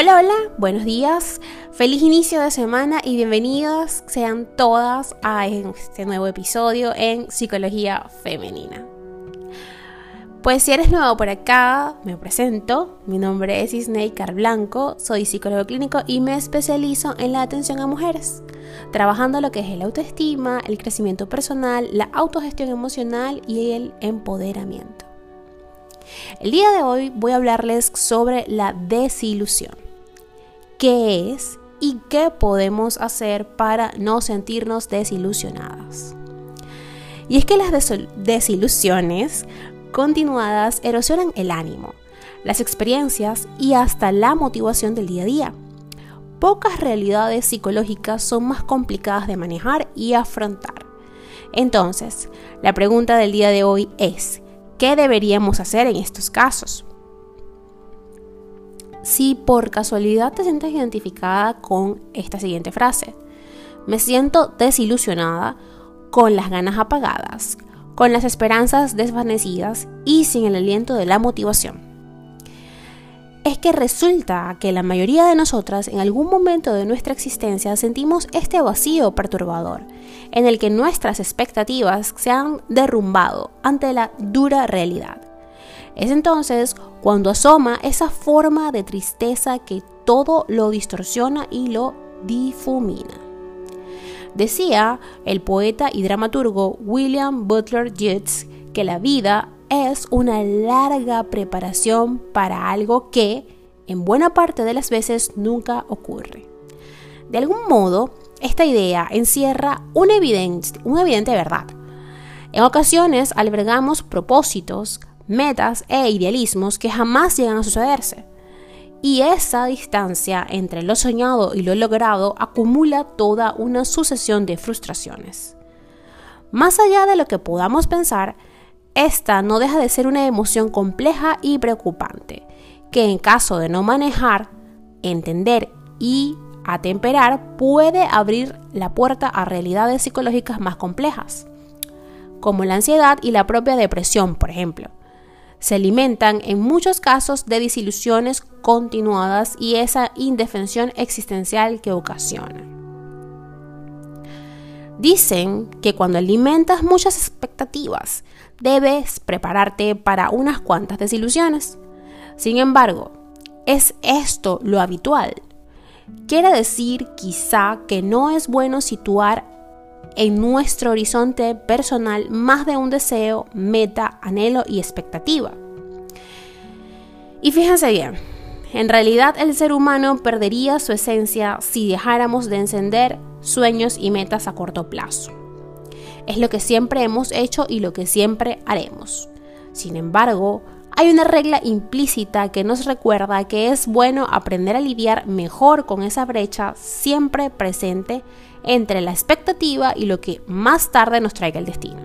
Hola, hola, buenos días, feliz inicio de semana y bienvenidas sean todas a este nuevo episodio en Psicología Femenina. Pues si eres nuevo por acá, me presento. Mi nombre es Isnei Blanco, soy psicólogo clínico y me especializo en la atención a mujeres, trabajando lo que es el autoestima, el crecimiento personal, la autogestión emocional y el empoderamiento. El día de hoy voy a hablarles sobre la desilusión qué es y qué podemos hacer para no sentirnos desilusionadas. Y es que las desilusiones continuadas erosionan el ánimo, las experiencias y hasta la motivación del día a día. Pocas realidades psicológicas son más complicadas de manejar y afrontar. Entonces, la pregunta del día de hoy es, ¿qué deberíamos hacer en estos casos? Si por casualidad te sientes identificada con esta siguiente frase. Me siento desilusionada, con las ganas apagadas, con las esperanzas desvanecidas y sin el aliento de la motivación. Es que resulta que la mayoría de nosotras en algún momento de nuestra existencia sentimos este vacío perturbador, en el que nuestras expectativas se han derrumbado ante la dura realidad. Es entonces cuando asoma esa forma de tristeza que todo lo distorsiona y lo difumina. Decía el poeta y dramaturgo William Butler Yeats que la vida es una larga preparación para algo que, en buena parte de las veces, nunca ocurre. De algún modo, esta idea encierra una evidente, una evidente verdad. En ocasiones albergamos propósitos, metas e idealismos que jamás llegan a sucederse. Y esa distancia entre lo soñado y lo logrado acumula toda una sucesión de frustraciones. Más allá de lo que podamos pensar, esta no deja de ser una emoción compleja y preocupante, que en caso de no manejar, entender y atemperar puede abrir la puerta a realidades psicológicas más complejas, como la ansiedad y la propia depresión, por ejemplo se alimentan en muchos casos de desilusiones continuadas y esa indefensión existencial que ocasiona. Dicen que cuando alimentas muchas expectativas, debes prepararte para unas cuantas desilusiones. Sin embargo, ¿es esto lo habitual? Quiere decir quizá que no es bueno situar en nuestro horizonte personal más de un deseo, meta, anhelo y expectativa. Y fíjense bien, en realidad el ser humano perdería su esencia si dejáramos de encender sueños y metas a corto plazo. Es lo que siempre hemos hecho y lo que siempre haremos. Sin embargo, hay una regla implícita que nos recuerda que es bueno aprender a lidiar mejor con esa brecha siempre presente entre la expectativa y lo que más tarde nos traiga el destino.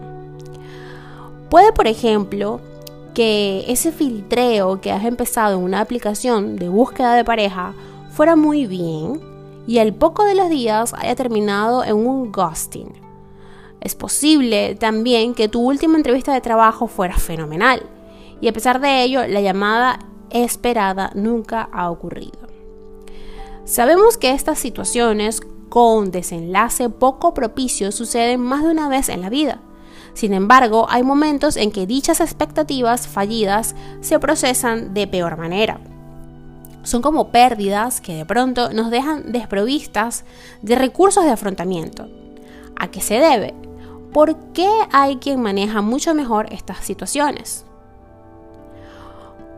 Puede, por ejemplo, que ese filtreo que has empezado en una aplicación de búsqueda de pareja fuera muy bien y al poco de los días haya terminado en un ghosting. Es posible también que tu última entrevista de trabajo fuera fenomenal y a pesar de ello la llamada esperada nunca ha ocurrido. Sabemos que estas situaciones con desenlace poco propicio suceden más de una vez en la vida. Sin embargo, hay momentos en que dichas expectativas fallidas se procesan de peor manera. Son como pérdidas que de pronto nos dejan desprovistas de recursos de afrontamiento. ¿A qué se debe? ¿Por qué hay quien maneja mucho mejor estas situaciones?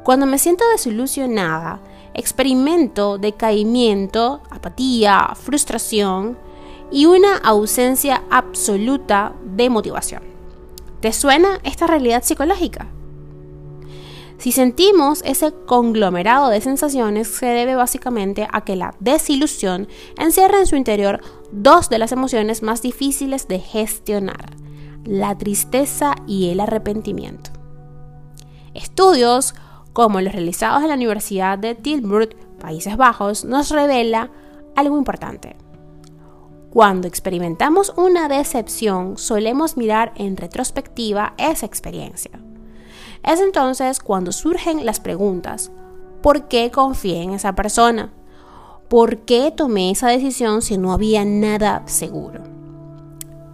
Cuando me siento desilusionada, experimento decaimiento, apatía, frustración y una ausencia absoluta de motivación. ¿Te suena esta realidad psicológica? Si sentimos ese conglomerado de sensaciones, se debe básicamente a que la desilusión encierra en su interior dos de las emociones más difíciles de gestionar, la tristeza y el arrepentimiento. Estudios como los realizados en la Universidad de Tilburg, Países Bajos, nos revela algo importante. Cuando experimentamos una decepción, solemos mirar en retrospectiva esa experiencia. Es entonces cuando surgen las preguntas, ¿por qué confié en esa persona? ¿Por qué tomé esa decisión si no había nada seguro?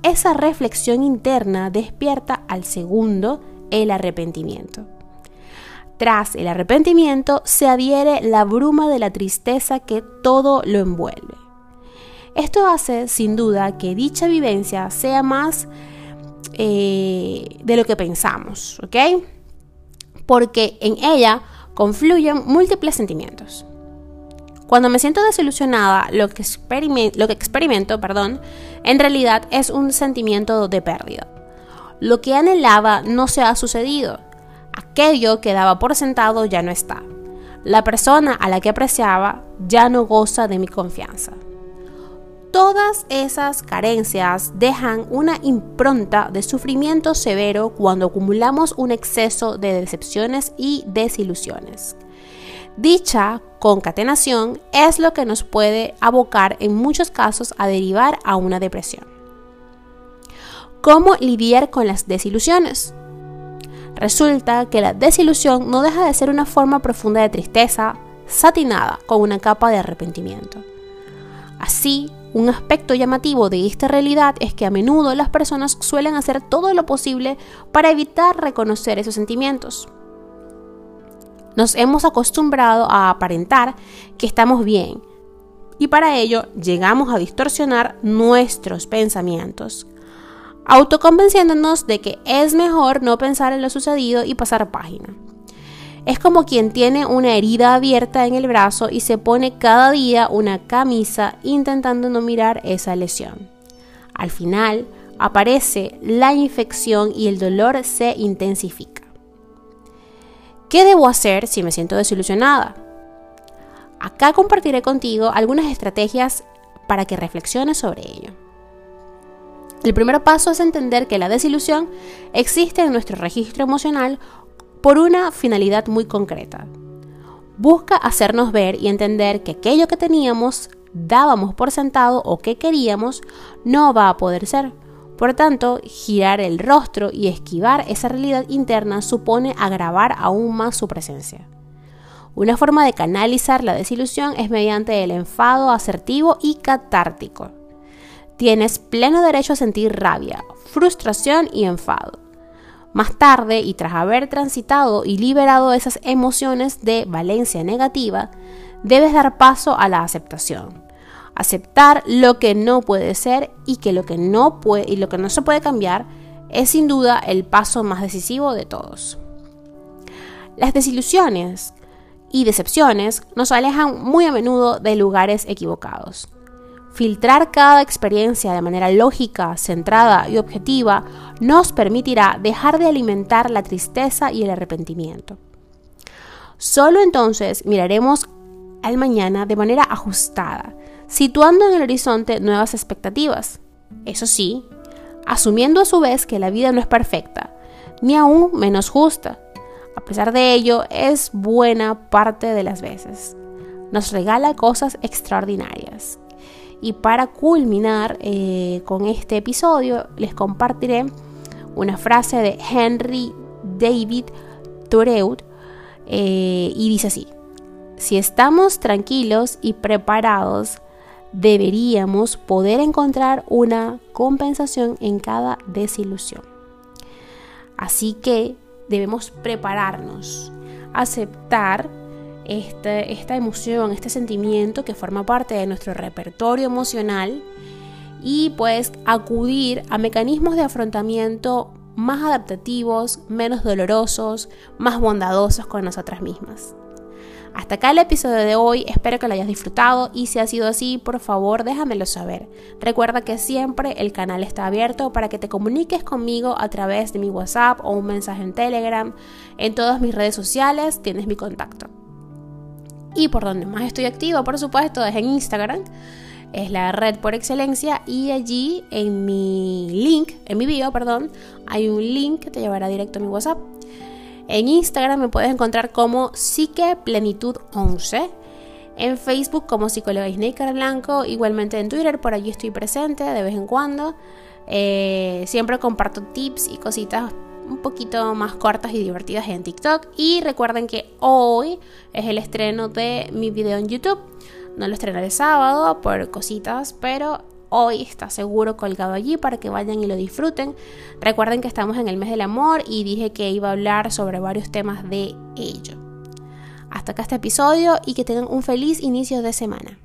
Esa reflexión interna despierta al segundo el arrepentimiento. Tras el arrepentimiento se adhiere la bruma de la tristeza que todo lo envuelve. Esto hace sin duda que dicha vivencia sea más eh, de lo que pensamos, ¿ok? Porque en ella confluyen múltiples sentimientos. Cuando me siento desilusionada, lo que, lo que experimento perdón, en realidad es un sentimiento de pérdida. Lo que anhelaba no se ha sucedido. Aquello que daba por sentado ya no está. La persona a la que apreciaba ya no goza de mi confianza. Todas esas carencias dejan una impronta de sufrimiento severo cuando acumulamos un exceso de decepciones y desilusiones. Dicha concatenación es lo que nos puede abocar en muchos casos a derivar a una depresión. ¿Cómo lidiar con las desilusiones? Resulta que la desilusión no deja de ser una forma profunda de tristeza, satinada con una capa de arrepentimiento. Así, un aspecto llamativo de esta realidad es que a menudo las personas suelen hacer todo lo posible para evitar reconocer esos sentimientos. Nos hemos acostumbrado a aparentar que estamos bien y para ello llegamos a distorsionar nuestros pensamientos, autoconvenciéndonos de que es mejor no pensar en lo sucedido y pasar página. Es como quien tiene una herida abierta en el brazo y se pone cada día una camisa intentando no mirar esa lesión. Al final aparece la infección y el dolor se intensifica. ¿Qué debo hacer si me siento desilusionada? Acá compartiré contigo algunas estrategias para que reflexiones sobre ello. El primer paso es entender que la desilusión existe en nuestro registro emocional por una finalidad muy concreta. Busca hacernos ver y entender que aquello que teníamos, dábamos por sentado o que queríamos, no va a poder ser. Por tanto, girar el rostro y esquivar esa realidad interna supone agravar aún más su presencia. Una forma de canalizar la desilusión es mediante el enfado asertivo y catártico. Tienes pleno derecho a sentir rabia, frustración y enfado. Más tarde, y tras haber transitado y liberado esas emociones de valencia negativa, debes dar paso a la aceptación. Aceptar lo que no puede ser y que lo que no puede y lo que no se puede cambiar es sin duda el paso más decisivo de todos. Las desilusiones y decepciones nos alejan muy a menudo de lugares equivocados. Filtrar cada experiencia de manera lógica, centrada y objetiva nos permitirá dejar de alimentar la tristeza y el arrepentimiento. Solo entonces miraremos al mañana de manera ajustada, situando en el horizonte nuevas expectativas. Eso sí, asumiendo a su vez que la vida no es perfecta, ni aún menos justa. A pesar de ello, es buena parte de las veces. Nos regala cosas extraordinarias y para culminar eh, con este episodio, les compartiré una frase de Henry David Thoreau eh, y dice así, si estamos tranquilos y preparados, deberíamos poder encontrar una compensación en cada desilusión. Así que debemos prepararnos, aceptar este, esta emoción, este sentimiento que forma parte de nuestro repertorio emocional y pues acudir a mecanismos de afrontamiento más adaptativos, menos dolorosos, más bondadosos con nosotras mismas. Hasta acá el episodio de hoy, espero que lo hayas disfrutado y si ha sido así, por favor déjamelo saber. Recuerda que siempre el canal está abierto para que te comuniques conmigo a través de mi WhatsApp o un mensaje en Telegram. En todas mis redes sociales tienes mi contacto. Y por donde más estoy activa, por supuesto, es en Instagram. Es la red por excelencia y allí en mi link, en mi bio, perdón, hay un link que te llevará directo a mi WhatsApp. En Instagram me puedes encontrar como Psique Plenitud 11. En Facebook como psicóloga Snaker Blanco. Igualmente en Twitter, por allí estoy presente de vez en cuando. Eh, siempre comparto tips y cositas un poquito más cortas y divertidas en TikTok. Y recuerden que hoy es el estreno de mi video en YouTube. No lo estrenaré sábado por cositas, pero hoy está seguro colgado allí para que vayan y lo disfruten. Recuerden que estamos en el mes del amor y dije que iba a hablar sobre varios temas de ello. Hasta acá este episodio y que tengan un feliz inicio de semana.